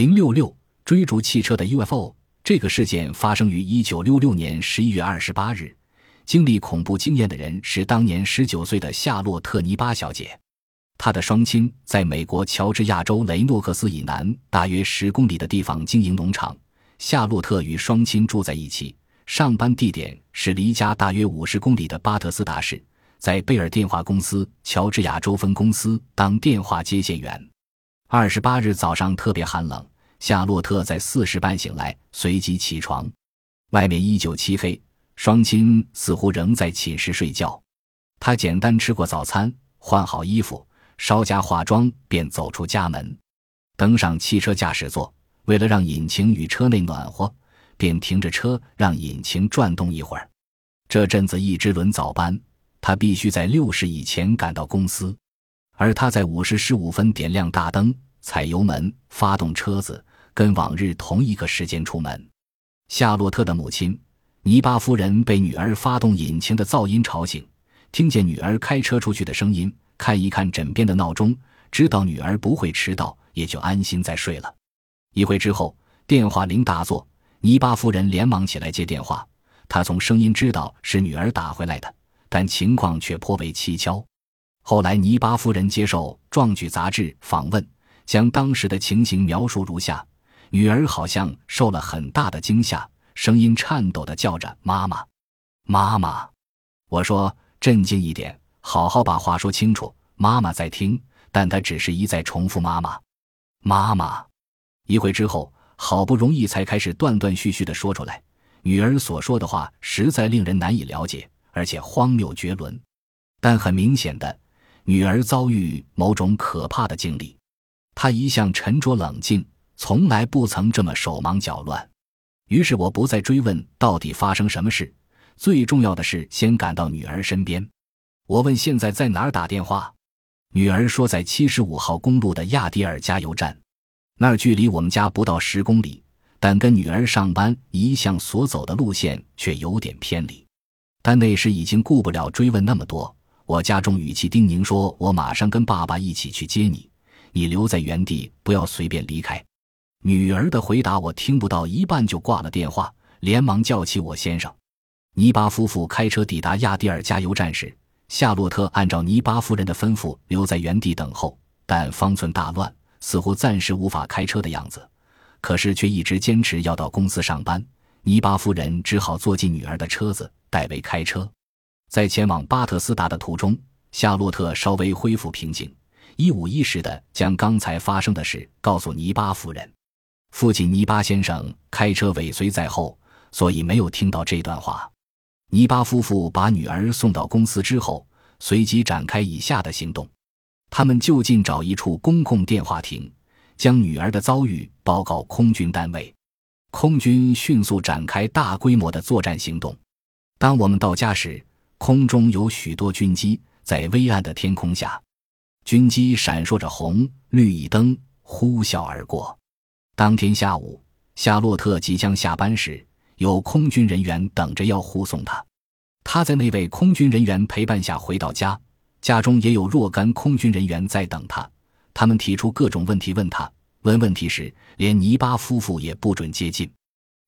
零六六追逐汽车的 UFO。这个事件发生于一九六六年十一月二十八日。经历恐怖经验的人是当年十九岁的夏洛特·尼巴小姐。她的双亲在美国乔治亚州雷诺克斯以南大约十公里的地方经营农场。夏洛特与双亲住在一起，上班地点是离家大约五十公里的巴特斯达市，在贝尔电话公司乔治亚州分公司当电话接线员。二十八日早上特别寒冷，夏洛特在四时半醒来，随即起床，外面依旧漆黑。双亲似乎仍在寝室睡觉，他简单吃过早餐，换好衣服，稍加化妆，便走出家门，登上汽车驾驶座。为了让引擎与车内暖和，便停着车，让引擎转动一会儿。这阵子一直轮早班，他必须在六时以前赶到公司，而他在五时十五分点亮大灯，踩油门，发动车子，跟往日同一个时间出门。夏洛特的母亲。尼巴夫人被女儿发动引擎的噪音吵醒，听见女儿开车出去的声音，看一看枕边的闹钟，知道女儿不会迟到，也就安心再睡了。一会之后，电话铃大作，尼巴夫人连忙起来接电话。她从声音知道是女儿打回来的，但情况却颇为蹊跷。后来，尼巴夫人接受《壮举》杂志访问，将当时的情形描述如下：女儿好像受了很大的惊吓。声音颤抖的叫着：“妈妈，妈妈！”我说：“镇静一点，好好把话说清楚。”妈妈在听，但她只是一再重复：“妈妈，妈妈。”一会之后，好不容易才开始断断续续的说出来。女儿所说的话实在令人难以了解，而且荒谬绝伦。但很明显的，女儿遭遇某种可怕的经历。她一向沉着冷静，从来不曾这么手忙脚乱。于是我不再追问到底发生什么事，最重要的是先赶到女儿身边。我问现在在哪儿打电话，女儿说在七十五号公路的亚迪尔加油站，那儿距离我们家不到十公里，但跟女儿上班一向所走的路线却有点偏离。但那时已经顾不了追问那么多，我家中语气叮咛说：“我马上跟爸爸一起去接你，你留在原地，不要随便离开。”女儿的回答我听不到一半就挂了电话，连忙叫起我先生。尼巴夫妇开车抵达亚蒂尔加油站时，夏洛特按照尼巴夫人的吩咐留在原地等候，但方寸大乱，似乎暂时无法开车的样子。可是却一直坚持要到公司上班。尼巴夫人只好坐进女儿的车子，代为开车。在前往巴特斯达的途中，夏洛特稍微恢复平静，一五一十地将刚才发生的事告诉尼巴夫人。父亲尼巴先生开车尾随在后，所以没有听到这段话。尼巴夫妇把女儿送到公司之后，随即展开以下的行动：他们就近找一处公共电话亭，将女儿的遭遇报告空军单位。空军迅速展开大规模的作战行动。当我们到家时，空中有许多军机在微暗的天空下，军机闪烁着红绿一灯，呼啸而过。当天下午，夏洛特即将下班时，有空军人员等着要护送他。他在那位空军人员陪伴下回到家，家中也有若干空军人员在等他。他们提出各种问题问他。问问题时，连尼巴夫妇也不准接近。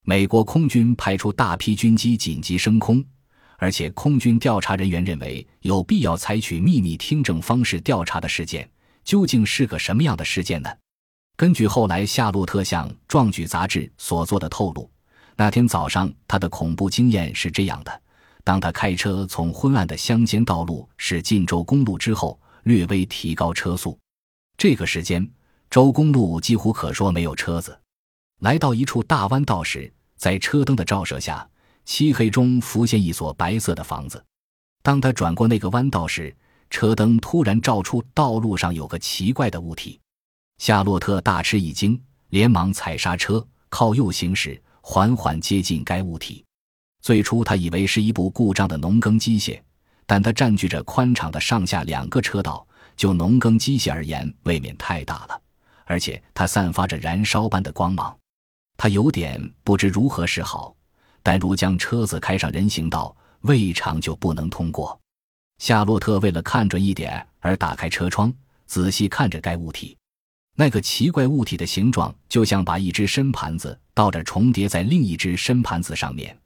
美国空军派出大批军机紧急升空，而且空军调查人员认为有必要采取秘密听证方式调查的事件，究竟是个什么样的事件呢？根据后来夏洛特向《壮举》杂志所做的透露，那天早上他的恐怖经验是这样的：当他开车从昏暗的乡间道路驶进州公路之后，略微提高车速。这个时间，州公路几乎可说没有车子。来到一处大弯道时，在车灯的照射下，漆黑中浮现一所白色的房子。当他转过那个弯道时，车灯突然照出道路上有个奇怪的物体。夏洛特大吃一惊，连忙踩刹车，靠右行驶，缓缓接近该物体。最初他以为是一部故障的农耕机械，但它占据着宽敞的上下两个车道，就农耕机械而言，未免太大了。而且它散发着燃烧般的光芒，他有点不知如何是好。但如将车子开上人行道，未尝就不能通过。夏洛特为了看准一点而打开车窗，仔细看着该物体。那个奇怪物体的形状就像把一只深盘子倒着重叠在另一只深盘子上面，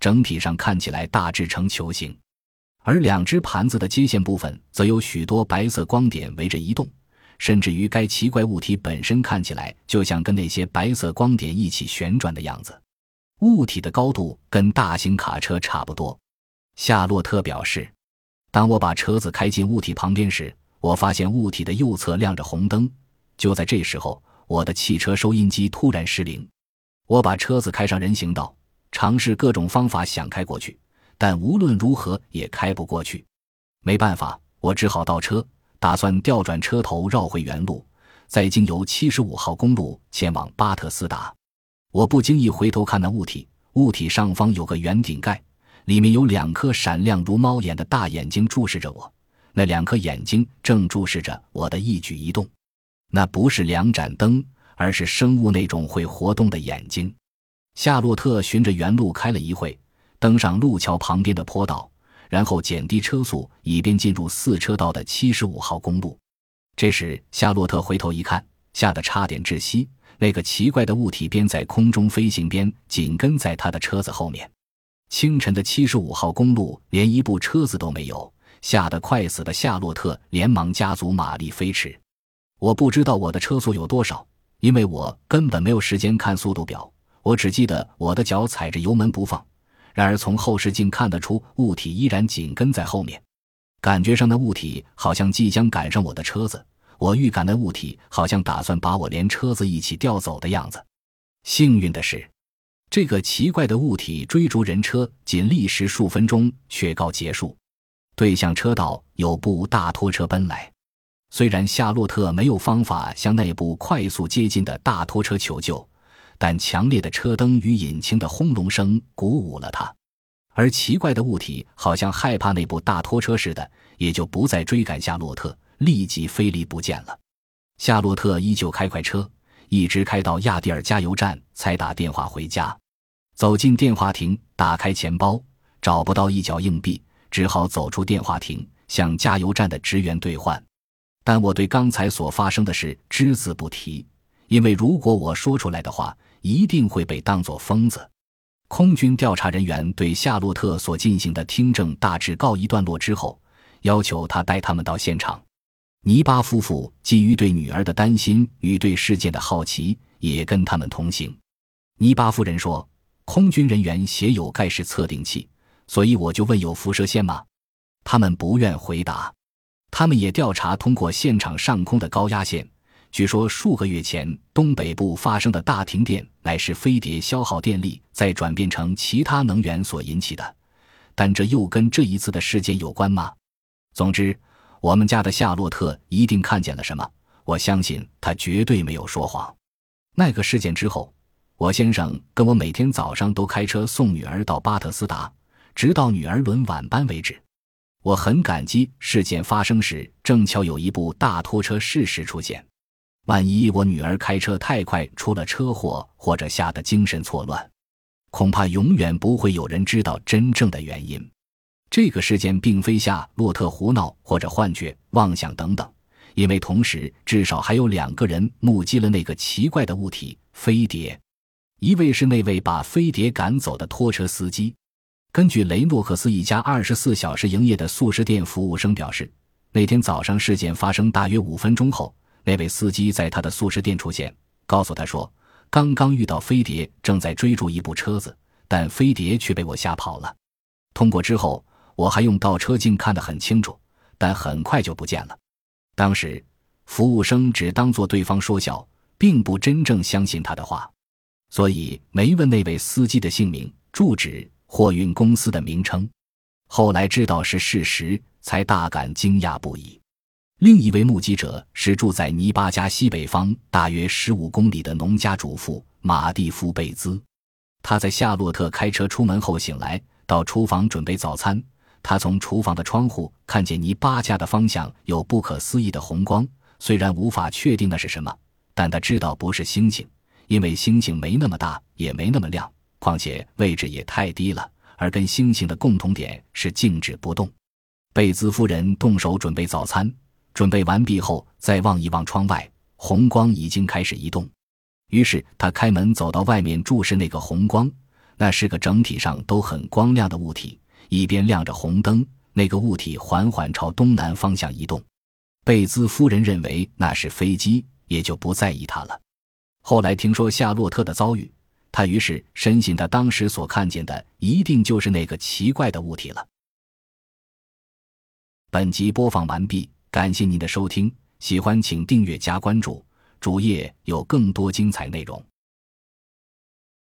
整体上看起来大致呈球形。而两只盘子的接线部分则有许多白色光点围着移动，甚至于该奇怪物体本身看起来就像跟那些白色光点一起旋转的样子。物体的高度跟大型卡车差不多。夏洛特表示，当我把车子开进物体旁边时，我发现物体的右侧亮着红灯。就在这时候，我的汽车收音机突然失灵。我把车子开上人行道，尝试各种方法想开过去。但无论如何也开不过去，没办法，我只好倒车，打算调转车头绕回原路，再经由七十五号公路前往巴特斯达。我不经意回头看那物体，物体上方有个圆顶盖，里面有两颗闪亮如猫眼的大眼睛注视着我。那两颗眼睛正注视着我的一举一动。那不是两盏灯，而是生物那种会活动的眼睛。夏洛特循着原路开了一会。登上路桥旁边的坡道，然后减低车速，以便进入四车道的七十五号公路。这时，夏洛特回头一看，吓得差点窒息。那个奇怪的物体边在空中飞行，边紧跟在他的车子后面。清晨的七十五号公路连一部车子都没有，吓得快死的夏洛特连忙加足马力飞驰。我不知道我的车速有多少，因为我根本没有时间看速度表。我只记得我的脚踩着油门不放。然而，从后视镜看得出，物体依然紧跟在后面。感觉上，那物体好像即将赶上我的车子。我预感那物体好像打算把我连车子一起调走的样子。幸运的是，这个奇怪的物体追逐人车仅历时数分钟，却告结束。对向车道有部大拖车奔来。虽然夏洛特没有方法向那部快速接近的大拖车求救。但强烈的车灯与引擎的轰隆声鼓舞了他，而奇怪的物体好像害怕那部大拖车似的，也就不再追赶夏洛特，立即飞离不见了。夏洛特依旧开快车，一直开到亚蒂尔加油站，才打电话回家。走进电话亭，打开钱包，找不到一角硬币，只好走出电话亭，向加油站的职员兑换。但我对刚才所发生的事只字不提，因为如果我说出来的话，一定会被当作疯子。空军调查人员对夏洛特所进行的听证大致告一段落之后，要求他带他们到现场。尼巴夫妇基于对女儿的担心与对事件的好奇，也跟他们同行。尼巴夫人说：“空军人员携有盖世测定器，所以我就问有辐射线吗？”他们不愿回答。他们也调查通过现场上空的高压线。据说数个月前东北部发生的大停电乃是飞碟消耗电力再转变成其他能源所引起的，但这又跟这一次的事件有关吗？总之，我们家的夏洛特一定看见了什么。我相信他绝对没有说谎。那个事件之后，我先生跟我每天早上都开车送女儿到巴特斯达，直到女儿轮晚班为止。我很感激事件发生时正巧有一部大拖车适时出现。万一我女儿开车太快出了车祸，或者吓得精神错乱，恐怕永远不会有人知道真正的原因。这个事件并非夏洛特胡闹或者幻觉、妄想等等，因为同时至少还有两个人目击了那个奇怪的物体——飞碟。一位是那位把飞碟赶走的拖车司机。根据雷诺克斯一家二十四小时营业的素食店服务生表示，那天早上事件发生大约五分钟后。那位司机在他的素食店出现，告诉他说：“刚刚遇到飞碟，正在追逐一部车子，但飞碟却被我吓跑了。”通过之后，我还用倒车镜看得很清楚，但很快就不见了。当时，服务生只当作对方说笑，并不真正相信他的话，所以没问那位司机的姓名、住址、货运公司的名称。后来知道是事实，才大感惊讶不已。另一位目击者是住在尼巴加西北方大约十五公里的农家主妇马蒂夫贝兹。他在夏洛特开车出门后醒来，到厨房准备早餐。他从厨房的窗户看见尼巴家的方向有不可思议的红光，虽然无法确定那是什么，但他知道不是星星，因为星星没那么大，也没那么亮，况且位置也太低了。而跟星星的共同点是静止不动。贝兹夫人动手准备早餐。准备完毕后，再望一望窗外，红光已经开始移动。于是他开门走到外面，注视那个红光。那是个整体上都很光亮的物体，一边亮着红灯。那个物体缓缓朝东南方向移动。贝兹夫人认为那是飞机，也就不在意它了。后来听说夏洛特的遭遇，他于是深信他当时所看见的一定就是那个奇怪的物体了。本集播放完毕，感谢您的收听，喜欢请订阅加关注，主页有更多精彩内容。